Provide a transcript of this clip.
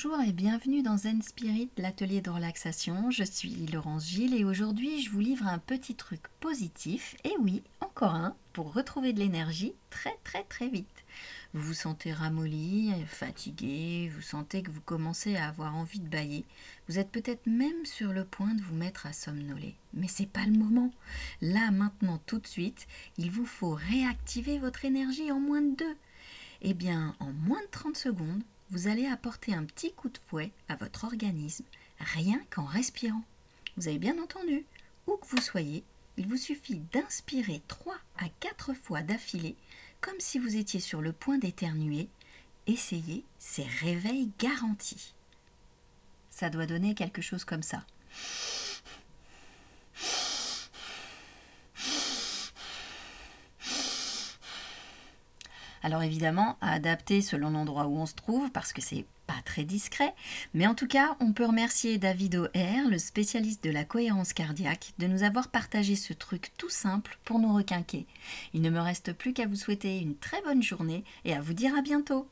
Bonjour et bienvenue dans Zen Spirit, l'atelier de relaxation. Je suis Laurence Gilles et aujourd'hui je vous livre un petit truc positif, et oui, encore un, pour retrouver de l'énergie très très très vite. Vous vous sentez ramolli, fatigué, vous sentez que vous commencez à avoir envie de bailler. Vous êtes peut-être même sur le point de vous mettre à somnoler. Mais c'est pas le moment. Là, maintenant, tout de suite, il vous faut réactiver votre énergie en moins de deux. Eh bien, en moins de 30 secondes, vous allez apporter un petit coup de fouet à votre organisme, rien qu'en respirant. Vous avez bien entendu, où que vous soyez, il vous suffit d'inspirer 3 à 4 fois d'affilée, comme si vous étiez sur le point d'éternuer. Essayez, c'est réveil garanti. Ça doit donner quelque chose comme ça. Alors évidemment, à adapter selon l'endroit où on se trouve, parce que c'est pas très discret, mais en tout cas, on peut remercier David O'Hare, le spécialiste de la cohérence cardiaque, de nous avoir partagé ce truc tout simple pour nous requinquer. Il ne me reste plus qu'à vous souhaiter une très bonne journée et à vous dire à bientôt.